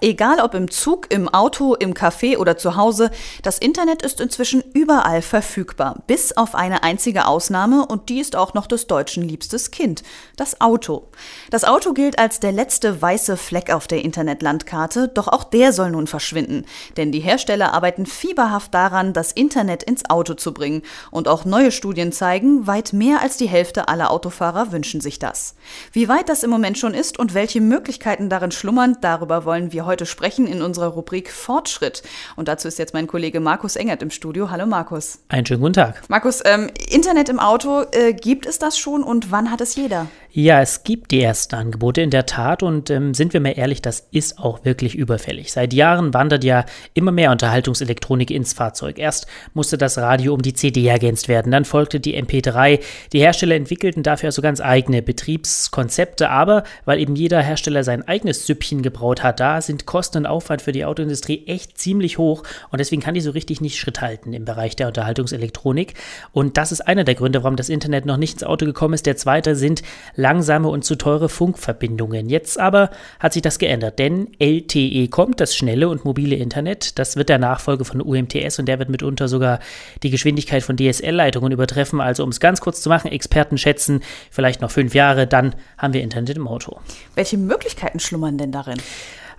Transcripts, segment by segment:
Egal ob im Zug, im Auto, im Café oder zu Hause, das Internet ist inzwischen überall verfügbar, bis auf eine einzige Ausnahme und die ist auch noch des Deutschen liebstes Kind, das Auto. Das Auto gilt als der letzte weiße Fleck auf der Internetlandkarte, doch auch der soll nun verschwinden, denn die Hersteller arbeiten fieberhaft daran, das Internet ins Auto zu bringen und auch neue Studien zeigen, weit mehr als die Hälfte aller Autofahrer wünschen sich das. Wie weit das im Moment schon ist und welche Möglichkeiten darin schlummern, darüber wollen wir heute sprechen in unserer Rubrik Fortschritt. Und dazu ist jetzt mein Kollege Markus Engert im Studio. Hallo Markus. Einen schönen guten Tag. Markus, ähm, Internet im Auto, äh, gibt es das schon und wann hat es jeder? Ja, es gibt die ersten Angebote in der Tat und ähm, sind wir mal ehrlich, das ist auch wirklich überfällig. Seit Jahren wandert ja immer mehr Unterhaltungselektronik ins Fahrzeug. Erst musste das Radio um die CD ergänzt werden, dann folgte die MP3. Die Hersteller entwickelten dafür also ganz eigene Betriebskonzepte, aber weil eben jeder Hersteller sein eigenes Süppchen gebraut hat, da sind Kosten und Aufwand für die Autoindustrie echt ziemlich hoch und deswegen kann die so richtig nicht Schritt halten im Bereich der Unterhaltungselektronik. Und das ist einer der Gründe, warum das Internet noch nicht ins Auto gekommen ist. Der zweite sind langsame und zu teure Funkverbindungen. Jetzt aber hat sich das geändert, denn LTE kommt, das schnelle und mobile Internet. Das wird der Nachfolge von UMTS und der wird mitunter sogar die Geschwindigkeit von DSL-Leitungen übertreffen. Also um es ganz kurz zu machen, Experten schätzen vielleicht noch fünf Jahre, dann haben wir Internet im Auto. Welche Möglichkeiten schlummern denn darin?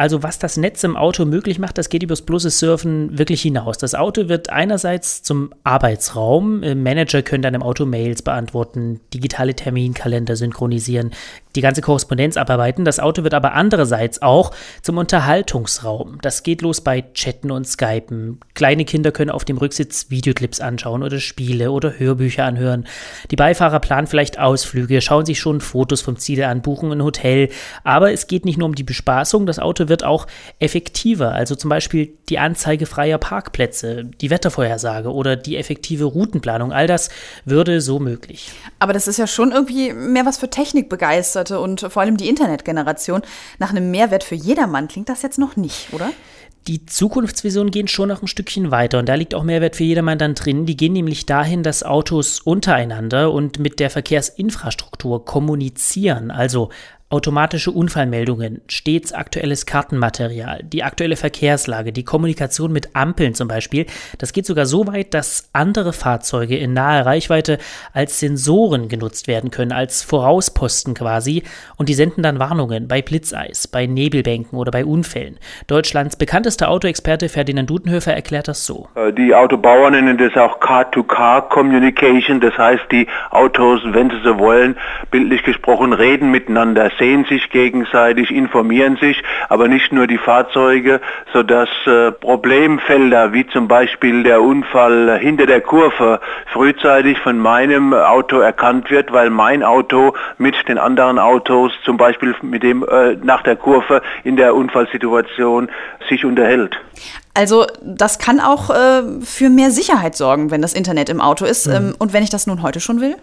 Also was das Netz im Auto möglich macht, das geht übers bloße Surfen wirklich hinaus. Das Auto wird einerseits zum Arbeitsraum. Äh, Manager können dann im Auto Mails beantworten, digitale Terminkalender synchronisieren, die ganze Korrespondenz abarbeiten. Das Auto wird aber andererseits auch zum Unterhaltungsraum. Das geht los bei Chatten und Skypen. Kleine Kinder können auf dem Rücksitz Videoclips anschauen oder Spiele oder Hörbücher anhören. Die Beifahrer planen vielleicht Ausflüge, schauen sich schon Fotos vom Ziel an, buchen ein Hotel. Aber es geht nicht nur um die Bespaßung, das Auto wird auch effektiver. Also zum Beispiel die Anzeige freier Parkplätze, die Wettervorhersage oder die effektive Routenplanung. All das würde so möglich. Aber das ist ja schon irgendwie mehr was für Technikbegeisterte und vor allem die Internetgeneration. Nach einem Mehrwert für jedermann klingt das jetzt noch nicht, oder? die Zukunftsvisionen gehen schon noch ein Stückchen weiter und da liegt auch Mehrwert für jedermann dann drin. Die gehen nämlich dahin, dass Autos untereinander und mit der Verkehrsinfrastruktur kommunizieren, also automatische Unfallmeldungen, stets aktuelles Kartenmaterial, die aktuelle Verkehrslage, die Kommunikation mit Ampeln zum Beispiel. Das geht sogar so weit, dass andere Fahrzeuge in naher Reichweite als Sensoren genutzt werden können, als Vorausposten quasi. Und die senden dann Warnungen bei Blitzeis, bei Nebelbänken oder bei Unfällen. Deutschlands bekanntester Autoexperte Ferdinand Dudenhöfer erklärt das so. Äh, die Autobauer nennen das auch Car-to-Car-Communication. Das heißt, die Autos, wenn sie so wollen, bildlich gesprochen, reden miteinander sehen sich gegenseitig, informieren sich, aber nicht nur die Fahrzeuge, sodass äh, Problemfelder wie zum Beispiel der Unfall hinter der Kurve frühzeitig von meinem Auto erkannt wird, weil mein Auto mit den anderen Autos zum Beispiel mit dem äh, nach der Kurve in der Unfallsituation sich unterhält. Also das kann auch äh, für mehr Sicherheit sorgen, wenn das Internet im Auto ist. Mhm. Ähm, und wenn ich das nun heute schon will?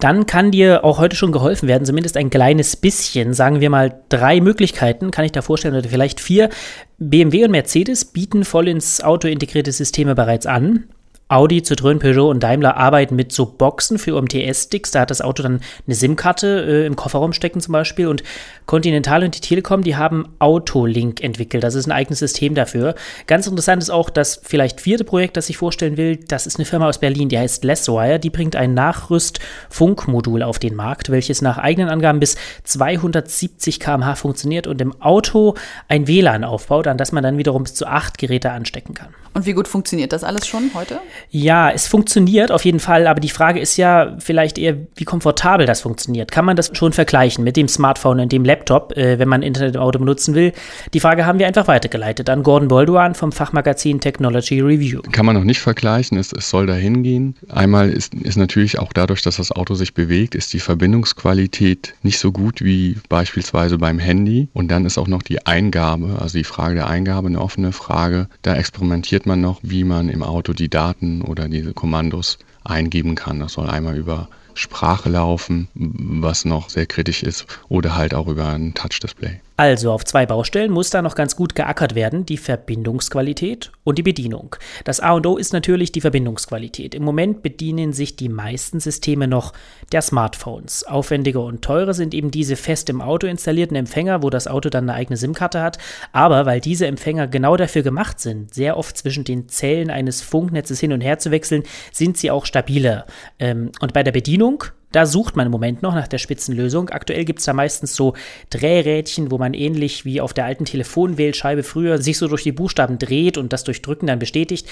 Dann kann dir auch heute schon geholfen werden, zumindest ein kleines bisschen. Sagen wir mal drei Möglichkeiten, kann ich da vorstellen, oder vielleicht vier. BMW und Mercedes bieten voll ins Auto integrierte Systeme bereits an. Audi, Citroën, Peugeot und Daimler arbeiten mit so Boxen für UMTS-Sticks. Da hat das Auto dann eine SIM-Karte äh, im Kofferraum stecken zum Beispiel. Und Continental und die Telekom, die haben Autolink entwickelt. Das ist ein eigenes System dafür. Ganz interessant ist auch das vielleicht vierte Projekt, das ich vorstellen will. Das ist eine Firma aus Berlin, die heißt Lesswire. Die bringt ein Nachrüst-Funkmodul auf den Markt, welches nach eigenen Angaben bis 270 km/h funktioniert und im Auto ein WLAN aufbaut, an das man dann wiederum bis zu acht Geräte anstecken kann. Und wie gut funktioniert das alles schon heute? Ja, es funktioniert auf jeden Fall, aber die Frage ist ja vielleicht eher, wie komfortabel das funktioniert. Kann man das schon vergleichen mit dem Smartphone und dem Laptop, äh, wenn man Internet im Auto benutzen will? Die Frage haben wir einfach weitergeleitet an Gordon Bolduan vom Fachmagazin Technology Review. Kann man noch nicht vergleichen, es, es soll dahin gehen. Einmal ist, ist natürlich auch dadurch, dass das Auto sich bewegt, ist die Verbindungsqualität nicht so gut wie beispielsweise beim Handy. Und dann ist auch noch die Eingabe, also die Frage der Eingabe eine offene Frage. Da experimentiert man noch, wie man im Auto die Daten oder diese Kommandos eingeben kann. Das soll einmal über Sprache laufen, was noch sehr kritisch ist, oder halt auch über ein Touch-Display. Also auf zwei Baustellen muss da noch ganz gut geackert werden, die Verbindungsqualität und die Bedienung. Das A und O ist natürlich die Verbindungsqualität. Im Moment bedienen sich die meisten Systeme noch der Smartphones. Aufwendiger und teurer sind eben diese fest im Auto installierten Empfänger, wo das Auto dann eine eigene SIM-Karte hat. Aber weil diese Empfänger genau dafür gemacht sind, sehr oft zwischen den Zellen eines Funknetzes hin und her zu wechseln, sind sie auch stabiler. Ähm, und bei der Bedienung da sucht man im Moment noch nach der Spitzenlösung. Aktuell gibt es da meistens so Drehrädchen, wo man ähnlich wie auf der alten Telefonwählscheibe früher sich so durch die Buchstaben dreht und das durch Drücken dann bestätigt.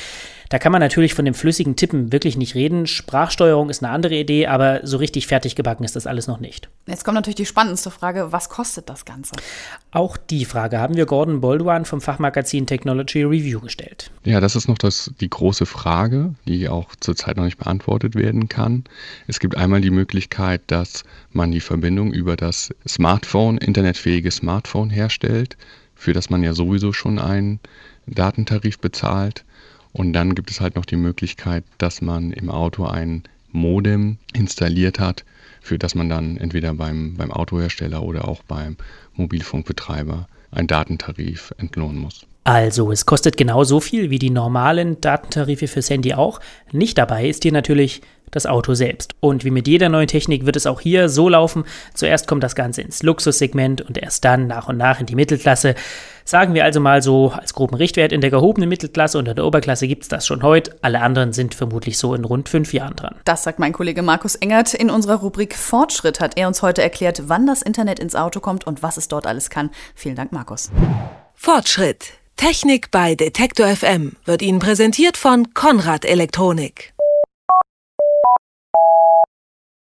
Da kann man natürlich von dem flüssigen Tippen wirklich nicht reden. Sprachsteuerung ist eine andere Idee, aber so richtig fertig gebacken ist das alles noch nicht. Jetzt kommt natürlich die spannendste Frage, was kostet das Ganze? Auch die Frage haben wir Gordon Bolduan vom Fachmagazin Technology Review gestellt. Ja, das ist noch das, die große Frage, die auch zurzeit noch nicht beantwortet werden kann. Es gibt einmal die Möglichkeit, Möglichkeit, dass man die Verbindung über das Smartphone, internetfähige Smartphone herstellt, für das man ja sowieso schon einen Datentarif bezahlt. Und dann gibt es halt noch die Möglichkeit, dass man im Auto ein Modem installiert hat, für das man dann entweder beim, beim Autohersteller oder auch beim Mobilfunkbetreiber einen Datentarif entlohnen muss. Also, es kostet genauso viel wie die normalen Datentarife fürs Handy auch. Nicht dabei ist hier natürlich das Auto selbst. Und wie mit jeder neuen Technik wird es auch hier so laufen. Zuerst kommt das Ganze ins Luxussegment und erst dann nach und nach in die Mittelklasse. Sagen wir also mal so als groben Richtwert, in der gehobenen Mittelklasse und in der Oberklasse gibt es das schon heute. Alle anderen sind vermutlich so in rund fünf Jahren dran. Das sagt mein Kollege Markus Engert. In unserer Rubrik Fortschritt hat er uns heute erklärt, wann das Internet ins Auto kommt und was es dort alles kann. Vielen Dank, Markus. Fortschritt. Technik bei Detektor FM wird Ihnen präsentiert von Konrad Elektronik.